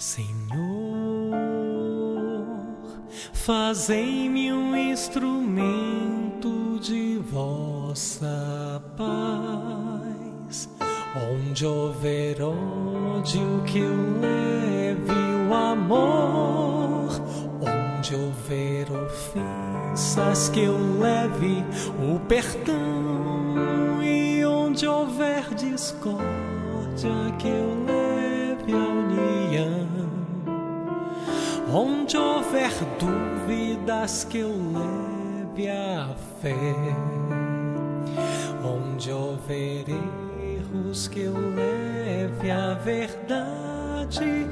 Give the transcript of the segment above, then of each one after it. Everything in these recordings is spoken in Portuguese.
Senhor, fazei-me um instrumento de vossa paz. Onde houver ódio, que eu leve o amor. Onde houver ofensas, que eu leve o perdão. E onde houver discórdia, que eu leve Onde houver dúvidas, que eu leve a fé. Onde houver erros, que eu leve a verdade.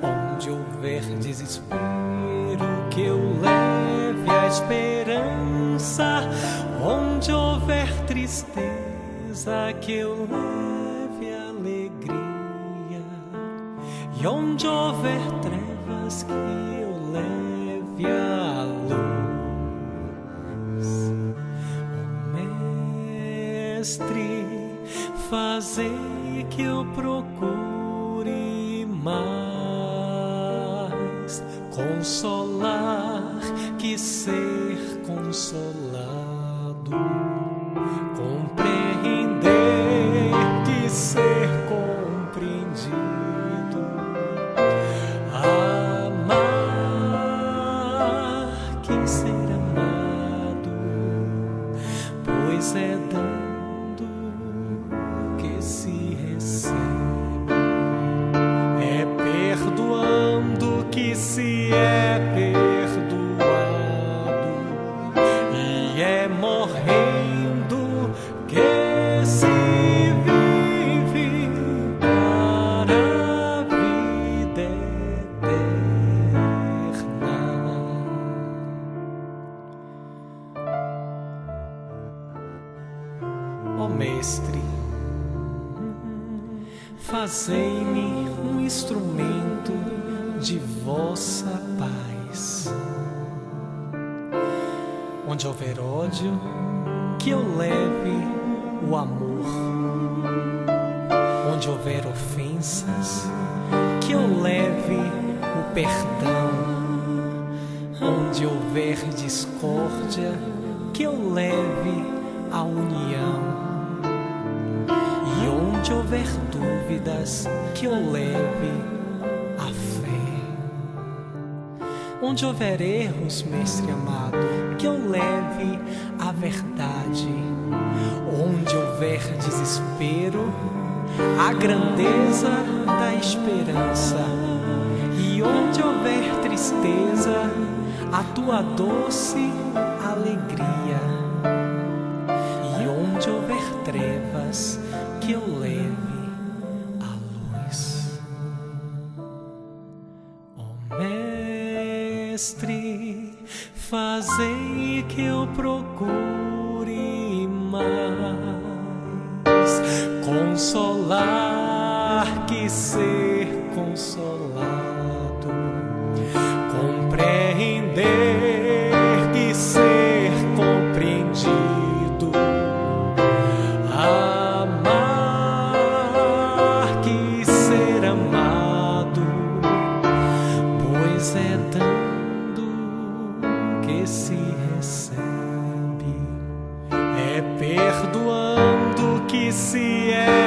Onde houver desespero, que eu leve a esperança. Onde houver tristeza, que eu leve alegria. E onde houver trevas, que eu leve a luz. Mestre, fazei que eu procure mais consolar que ser consolado, é dando que se recebe. É perdoando que se é Mestre, fazei-me um instrumento de vossa paz. Onde houver ódio, que eu leve o amor. Onde houver ofensas, que eu leve o perdão. Onde houver discórdia, que eu leve a união. Houver dúvidas, que eu leve a fé. Onde houver erros, Mestre amado, que eu leve a verdade. Onde houver desespero, a grandeza da esperança. E onde houver tristeza, a tua doce Mestre, fazei que eu procure mais. Consolar que ser consolado, compreender se é